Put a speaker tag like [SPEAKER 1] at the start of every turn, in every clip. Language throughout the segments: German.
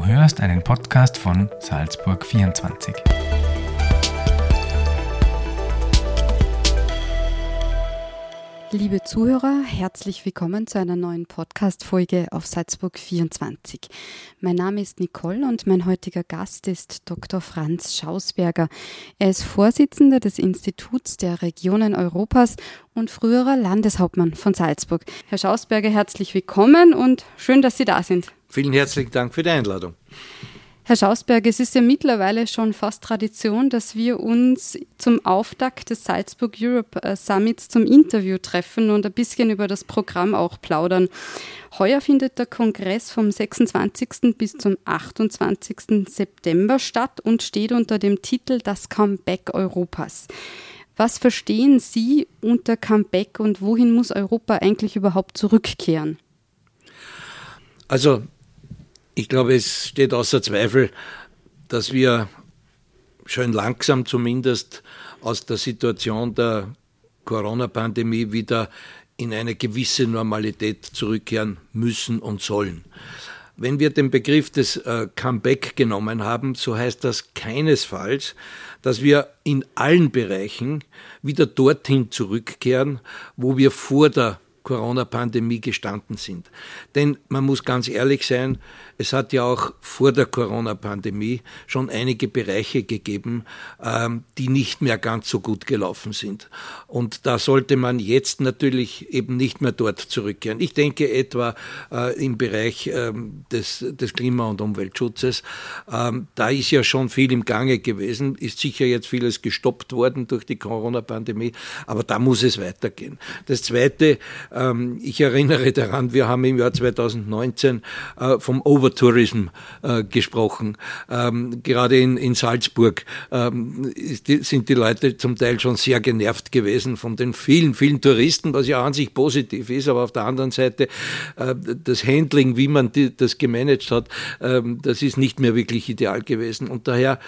[SPEAKER 1] Du hörst einen Podcast von Salzburg 24.
[SPEAKER 2] Liebe Zuhörer, herzlich willkommen zu einer neuen Podcast-Folge auf Salzburg 24. Mein Name ist Nicole und mein heutiger Gast ist Dr. Franz Schausberger. Er ist Vorsitzender des Instituts der Regionen Europas und früherer Landeshauptmann von Salzburg. Herr Schausberger, herzlich willkommen und schön, dass Sie da sind.
[SPEAKER 3] Vielen herzlichen Dank für die Einladung.
[SPEAKER 2] Herr Schausberg, es ist ja mittlerweile schon fast Tradition, dass wir uns zum Auftakt des Salzburg Europe äh, Summits zum Interview treffen und ein bisschen über das Programm auch plaudern. Heuer findet der Kongress vom 26. bis zum 28. September statt und steht unter dem Titel Das Comeback Europas. Was verstehen Sie unter Comeback und wohin muss Europa eigentlich überhaupt zurückkehren?
[SPEAKER 3] Also ich glaube, es steht außer Zweifel, dass wir schön langsam zumindest aus der Situation der Corona-Pandemie wieder in eine gewisse Normalität zurückkehren müssen und sollen. Wenn wir den Begriff des äh, Comeback genommen haben, so heißt das keinesfalls, dass wir in allen Bereichen wieder dorthin zurückkehren, wo wir vor der Corona-Pandemie gestanden sind. Denn man muss ganz ehrlich sein, es hat ja auch vor der Corona-Pandemie schon einige Bereiche gegeben, ähm, die nicht mehr ganz so gut gelaufen sind. Und da sollte man jetzt natürlich eben nicht mehr dort zurückkehren. Ich denke etwa äh, im Bereich ähm, des, des Klima- und Umweltschutzes. Ähm, da ist ja schon viel im Gange gewesen, ist sicher jetzt vieles gestoppt worden durch die Corona-Pandemie, aber da muss es weitergehen. Das Zweite, ich erinnere daran, wir haben im Jahr 2019 äh, vom Over Overtourism äh, gesprochen. Ähm, gerade in, in Salzburg ähm, sind die Leute zum Teil schon sehr genervt gewesen von den vielen, vielen Touristen, was ja an sich positiv ist, aber auf der anderen Seite äh, das Handling, wie man die, das gemanagt hat, ähm, das ist nicht mehr wirklich ideal gewesen. Und daher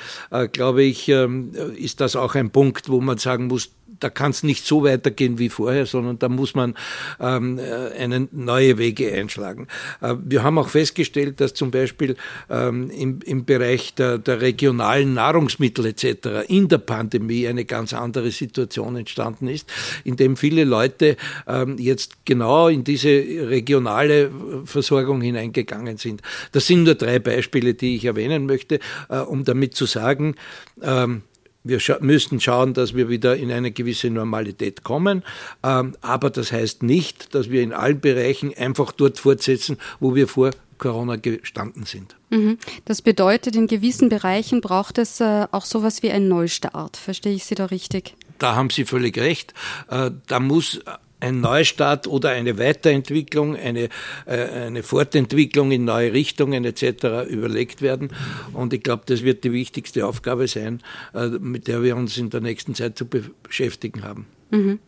[SPEAKER 3] glaube ich, ähm, ist das auch ein Punkt, wo man sagen muss, da kann es nicht so weitergehen wie vorher, sondern da muss man ähm, äh, eine neue Wege einschlagen. Äh, wir haben auch festgestellt, dass zum Beispiel ähm, im, im Bereich der, der regionalen Nahrungsmittel etc. in der Pandemie eine ganz andere Situation entstanden ist, in dem viele Leute ähm, jetzt genau in diese regionale Versorgung hineingegangen sind. Das sind nur drei Beispiele, die ich erwähnen möchte, äh, um damit zu sagen, ähm, wir scha müssen schauen, dass wir wieder in eine gewisse Normalität kommen. Ähm, aber das heißt nicht, dass wir in allen Bereichen einfach dort fortsetzen, wo wir vor Corona gestanden sind.
[SPEAKER 2] Mhm. Das bedeutet, in gewissen Bereichen braucht es äh, auch sowas wie einen Neustart. Verstehe ich Sie da richtig?
[SPEAKER 3] Da haben Sie völlig recht. Äh, da muss ein Neustart oder eine Weiterentwicklung, eine, äh, eine Fortentwicklung in neue Richtungen etc. überlegt werden. Und ich glaube, das wird die wichtigste Aufgabe sein, äh, mit der wir uns in der nächsten Zeit zu beschäftigen haben.
[SPEAKER 2] Mhm.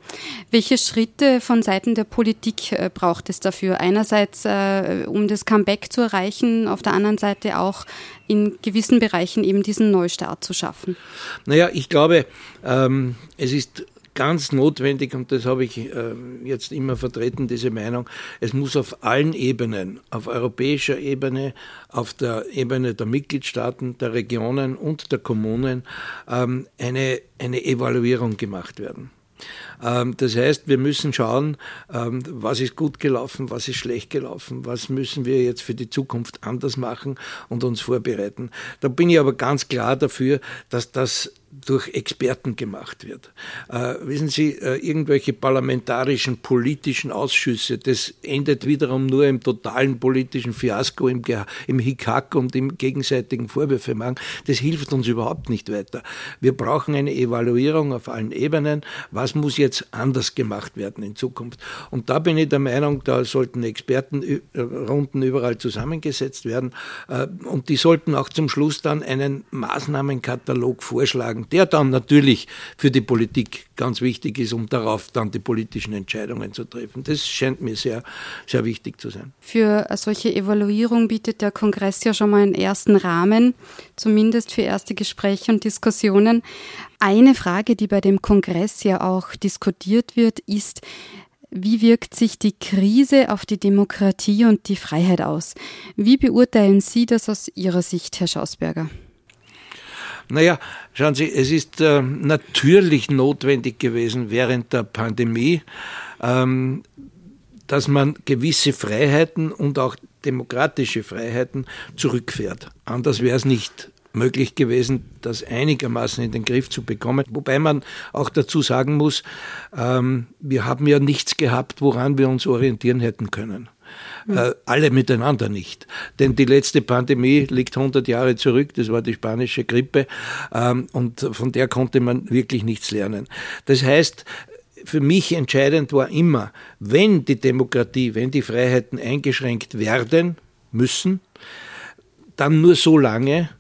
[SPEAKER 2] Welche Schritte von Seiten der Politik äh, braucht es dafür? Einerseits, äh, um das Comeback zu erreichen, auf der anderen Seite auch in gewissen Bereichen eben diesen Neustart zu schaffen.
[SPEAKER 3] Naja, ich glaube, ähm, es ist ganz notwendig, und das habe ich äh, jetzt immer vertreten, diese Meinung, es muss auf allen Ebenen, auf europäischer Ebene, auf der Ebene der Mitgliedstaaten, der Regionen und der Kommunen ähm, eine, eine Evaluierung gemacht werden. Ähm, das heißt, wir müssen schauen, ähm, was ist gut gelaufen, was ist schlecht gelaufen, was müssen wir jetzt für die Zukunft anders machen und uns vorbereiten. Da bin ich aber ganz klar dafür, dass das durch Experten gemacht wird. Äh, wissen Sie, äh, irgendwelche parlamentarischen politischen Ausschüsse, das endet wiederum nur im totalen politischen Fiasko, im, im Hickhack und im gegenseitigen Vorwürfe machen. Das hilft uns überhaupt nicht weiter. Wir brauchen eine Evaluierung auf allen Ebenen. Was muss jetzt anders gemacht werden in Zukunft? Und da bin ich der Meinung, da sollten Expertenrunden überall zusammengesetzt werden äh, und die sollten auch zum Schluss dann einen Maßnahmenkatalog vorschlagen, der dann natürlich für die Politik ganz wichtig ist, um darauf dann die politischen Entscheidungen zu treffen. Das scheint mir sehr, sehr wichtig zu sein.
[SPEAKER 2] Für solche Evaluierung bietet der Kongress ja schon mal einen ersten Rahmen, zumindest für erste Gespräche und Diskussionen. Eine Frage, die bei dem Kongress ja auch diskutiert wird, ist, Wie wirkt sich die Krise auf die Demokratie und die Freiheit aus? Wie beurteilen Sie das aus Ihrer Sicht, Herr Schausberger?
[SPEAKER 3] Naja, schauen Sie, es ist äh, natürlich notwendig gewesen während der Pandemie, ähm, dass man gewisse Freiheiten und auch demokratische Freiheiten zurückfährt. Anders wäre es nicht möglich gewesen, das einigermaßen in den Griff zu bekommen. Wobei man auch dazu sagen muss, ähm, wir haben ja nichts gehabt, woran wir uns orientieren hätten können. Äh, alle miteinander nicht. Denn die letzte Pandemie liegt 100 Jahre zurück, das war die spanische Grippe ähm, und von der konnte man wirklich nichts lernen. Das heißt, für mich entscheidend war immer, wenn die Demokratie, wenn die Freiheiten eingeschränkt werden müssen, dann nur so lange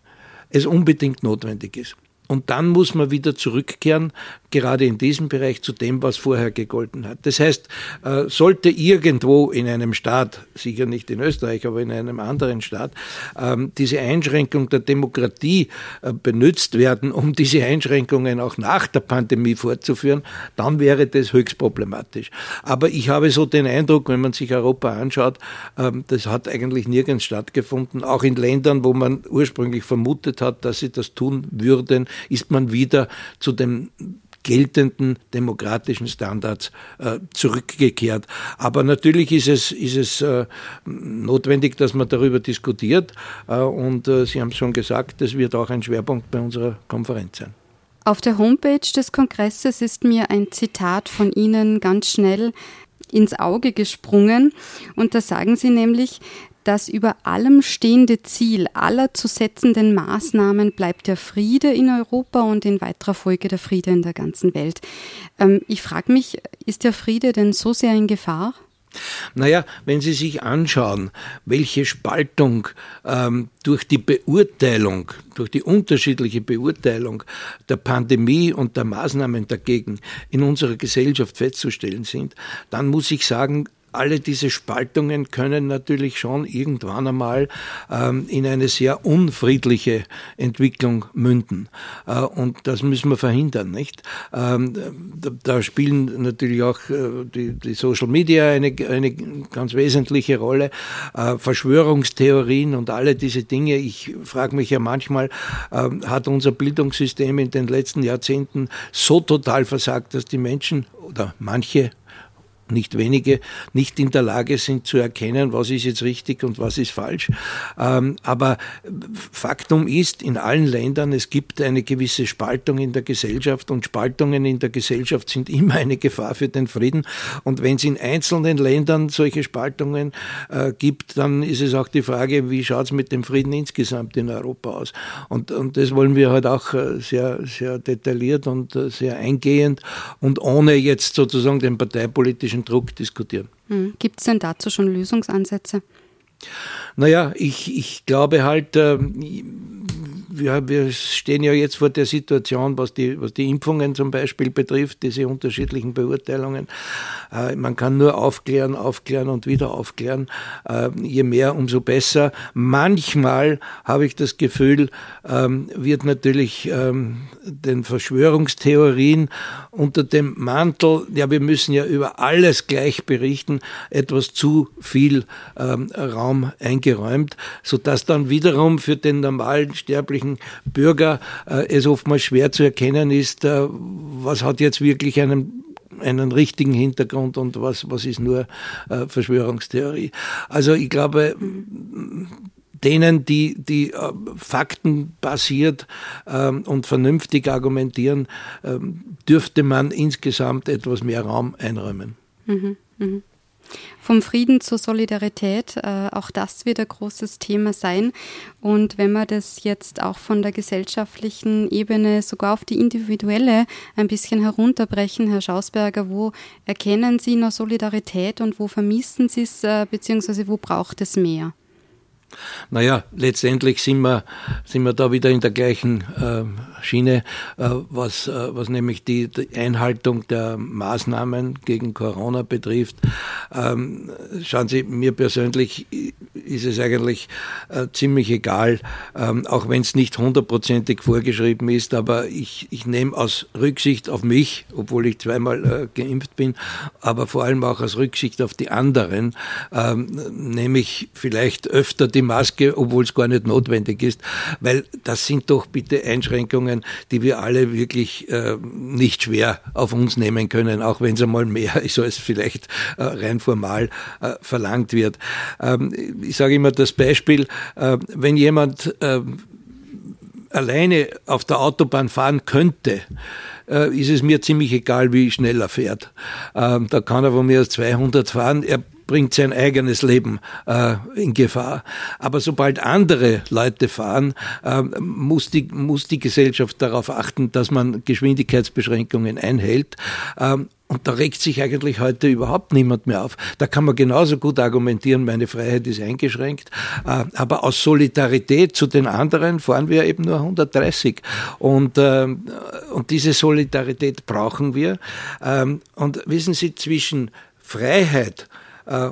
[SPEAKER 3] es unbedingt notwendig ist. Und dann muss man wieder zurückkehren, gerade in diesem Bereich, zu dem, was vorher gegolten hat. Das heißt, äh, sollte irgendwo in einem Staat, sicher nicht in Österreich, aber in einem anderen Staat, ähm, diese Einschränkung der Demokratie äh, benutzt werden, um diese Einschränkungen auch nach der Pandemie fortzuführen, dann wäre das höchst problematisch. Aber ich habe so den Eindruck, wenn man sich Europa anschaut, ähm, das hat eigentlich nirgends stattgefunden. Auch in Ländern, wo man ursprünglich vermutet hat, dass sie das tun würden, ist man wieder zu den geltenden demokratischen Standards äh, zurückgekehrt. Aber natürlich ist es, ist es äh, notwendig, dass man darüber diskutiert. Äh, und Sie haben schon gesagt, das wird auch ein Schwerpunkt bei unserer Konferenz sein.
[SPEAKER 2] Auf der Homepage des Kongresses ist mir ein Zitat von Ihnen ganz schnell ins Auge gesprungen. Und da sagen Sie nämlich, das über allem stehende Ziel aller zu setzenden Maßnahmen bleibt der Friede in Europa und in weiterer Folge der Friede in der ganzen Welt. Ähm, ich frage mich, ist der Friede denn so sehr in Gefahr?
[SPEAKER 3] Naja, wenn Sie sich anschauen, welche Spaltung ähm, durch die Beurteilung, durch die unterschiedliche Beurteilung der Pandemie und der Maßnahmen dagegen in unserer Gesellschaft festzustellen sind, dann muss ich sagen, alle diese Spaltungen können natürlich schon irgendwann einmal ähm, in eine sehr unfriedliche Entwicklung münden. Äh, und das müssen wir verhindern, nicht? Ähm, da, da, spielen natürlich auch äh, die, die, Social Media eine, eine ganz wesentliche Rolle. Äh, Verschwörungstheorien und alle diese Dinge. Ich frage mich ja manchmal, ähm, hat unser Bildungssystem in den letzten Jahrzehnten so total versagt, dass die Menschen oder manche nicht wenige nicht in der Lage sind zu erkennen, was ist jetzt richtig und was ist falsch. Ähm, aber Faktum ist, in allen Ländern, es gibt eine gewisse Spaltung in der Gesellschaft und Spaltungen in der Gesellschaft sind immer eine Gefahr für den Frieden. Und wenn es in einzelnen Ländern solche Spaltungen äh, gibt, dann ist es auch die Frage, wie schaut es mit dem Frieden insgesamt in Europa aus? Und, und das wollen wir halt auch äh, sehr, sehr detailliert und äh, sehr eingehend und ohne jetzt sozusagen den parteipolitischen politischen Druck diskutieren.
[SPEAKER 2] Hm. Gibt es denn dazu schon Lösungsansätze?
[SPEAKER 3] Naja, ich, ich glaube halt, äh, wir, wir stehen ja jetzt vor der Situation, was die, was die Impfungen zum Beispiel betrifft, diese unterschiedlichen Beurteilungen. Äh, man kann nur aufklären, aufklären und wieder aufklären. Äh, je mehr, umso besser. Manchmal habe ich das Gefühl, ähm, wird natürlich ähm, den Verschwörungstheorien unter dem Mantel, ja, wir müssen ja über alles gleich berichten, etwas zu viel ähm, Raum eingeräumt, sodass dann wiederum für den normalen Sterblichen durchschnittlichen Bürger äh, es oftmals schwer zu erkennen ist, äh, was hat jetzt wirklich einen einen richtigen Hintergrund und was, was ist nur äh, Verschwörungstheorie. Also ich glaube, denen, die, die äh, faktenbasiert ähm, und vernünftig argumentieren, ähm, dürfte man insgesamt etwas mehr Raum einräumen. Mhm,
[SPEAKER 2] mh. Vom Frieden zur Solidarität, äh, auch das wird ein großes Thema sein. Und wenn wir das jetzt auch von der gesellschaftlichen Ebene sogar auf die individuelle ein bisschen herunterbrechen, Herr Schausberger, wo erkennen Sie noch Solidarität und wo vermissen Sie es, äh, beziehungsweise wo braucht es mehr?
[SPEAKER 3] Naja, letztendlich sind wir, sind wir da wieder in der gleichen äh, Schiene, äh, was, äh, was nämlich die, die Einhaltung der Maßnahmen gegen Corona betrifft. Ähm, schauen Sie, mir persönlich ist es eigentlich äh, ziemlich egal, ähm, auch wenn es nicht hundertprozentig vorgeschrieben ist, aber ich, ich nehme aus Rücksicht auf mich, obwohl ich zweimal äh, geimpft bin, aber vor allem auch aus Rücksicht auf die anderen, ähm, nehme ich vielleicht öfter die Maske, obwohl es gar nicht notwendig ist, weil das sind doch bitte Einschränkungen, die wir alle wirklich äh, nicht schwer auf uns nehmen können, auch wenn es einmal mehr ist, als vielleicht äh, rein formal äh, verlangt wird. Ähm, ich sage immer das Beispiel, äh, wenn jemand äh, alleine auf der Autobahn fahren könnte, äh, ist es mir ziemlich egal, wie schnell er fährt. Ähm, da kann er von mir aus 200 fahren. Er bringt sein eigenes Leben äh, in Gefahr. Aber sobald andere Leute fahren, äh, muss, die, muss die Gesellschaft darauf achten, dass man Geschwindigkeitsbeschränkungen einhält. Ähm, und da regt sich eigentlich heute überhaupt niemand mehr auf. Da kann man genauso gut argumentieren, meine Freiheit ist eingeschränkt. Äh, aber aus Solidarität zu den anderen fahren wir eben nur 130. Und, äh, und diese Solidarität brauchen wir. Ähm, und wissen Sie, zwischen Freiheit äh,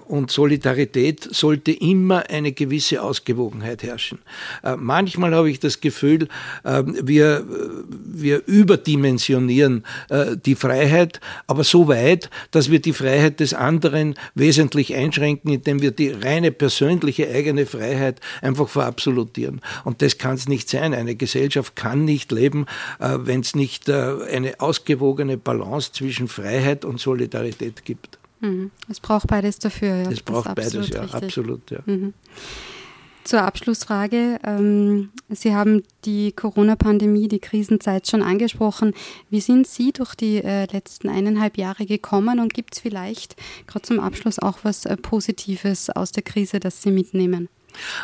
[SPEAKER 3] und Solidarität sollte immer eine gewisse Ausgewogenheit herrschen. Äh, manchmal habe ich das Gefühl, äh, wir, wir überdimensionieren die Freiheit, aber so weit, dass wir die Freiheit des anderen wesentlich einschränken, indem wir die reine persönliche eigene Freiheit einfach verabsolutieren. Und das kann es nicht sein. Eine Gesellschaft kann nicht leben, wenn es nicht eine ausgewogene Balance zwischen Freiheit und Solidarität gibt.
[SPEAKER 2] Mhm. Es braucht beides dafür.
[SPEAKER 3] Ja. Es braucht beides, ja, richtig. absolut. Ja. Mhm.
[SPEAKER 2] Zur Abschlussfrage. Ähm, Sie haben die Corona-Pandemie, die Krisenzeit schon angesprochen. Wie sind Sie durch die äh, letzten eineinhalb Jahre gekommen und gibt es vielleicht gerade zum Abschluss auch was äh, Positives aus der Krise, das Sie mitnehmen?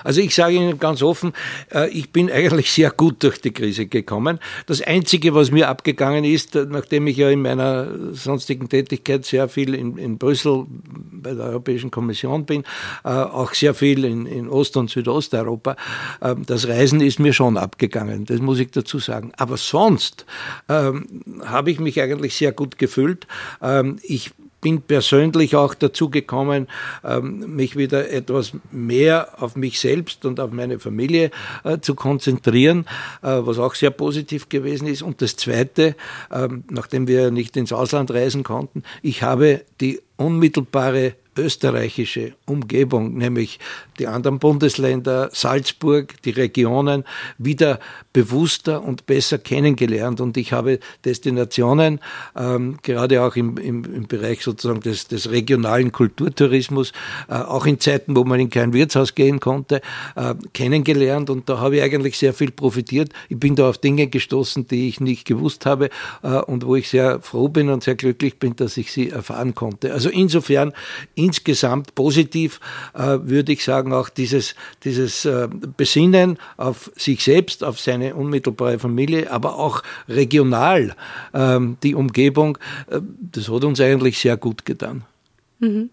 [SPEAKER 3] Also ich sage Ihnen ganz offen, äh, ich bin eigentlich sehr gut durch die Krise gekommen. Das Einzige, was mir abgegangen ist, nachdem ich ja in meiner sonstigen Tätigkeit sehr viel in, in Brüssel bei der Europäischen Kommission bin, äh, auch sehr viel in, in Ost- und Südosteuropa, äh, das Reisen ist mir schon abgegangen, das muss ich dazu sagen. Aber sonst ähm, habe ich mich eigentlich sehr gut gefühlt. Ähm, ich bin persönlich auch dazu gekommen, ähm, mich wieder etwas mehr auf mich selbst und auf meine Familie äh, zu konzentrieren, äh, was auch sehr positiv gewesen ist. Und das Zweite, ähm, nachdem wir nicht ins Ausland reisen konnten, ich habe die unmittelbare österreichische Umgebung, nämlich die anderen Bundesländer, Salzburg, die Regionen, wieder bewusster und besser kennengelernt. Und ich habe Destinationen, ähm, gerade auch im, im, im, Bereich sozusagen des, des regionalen Kulturtourismus, äh, auch in Zeiten, wo man in kein Wirtshaus gehen konnte, äh, kennengelernt. Und da habe ich eigentlich sehr viel profitiert. Ich bin da auf Dinge gestoßen, die ich nicht gewusst habe äh, und wo ich sehr froh bin und sehr glücklich bin, dass ich sie erfahren konnte. Also insofern insgesamt positiv äh, würde ich sagen, auch dieses, dieses äh, Besinnen auf sich selbst, auf seine unmittelbare Familie, aber auch regional ähm, die Umgebung, äh, das hat uns eigentlich sehr gut getan.
[SPEAKER 2] Mhm.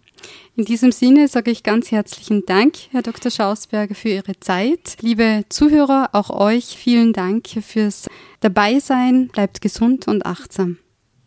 [SPEAKER 2] In diesem Sinne sage ich ganz herzlichen Dank, Herr Dr. Schausberger, für Ihre Zeit. Liebe Zuhörer, auch euch vielen Dank fürs Dabeisein. Bleibt gesund und achtsam.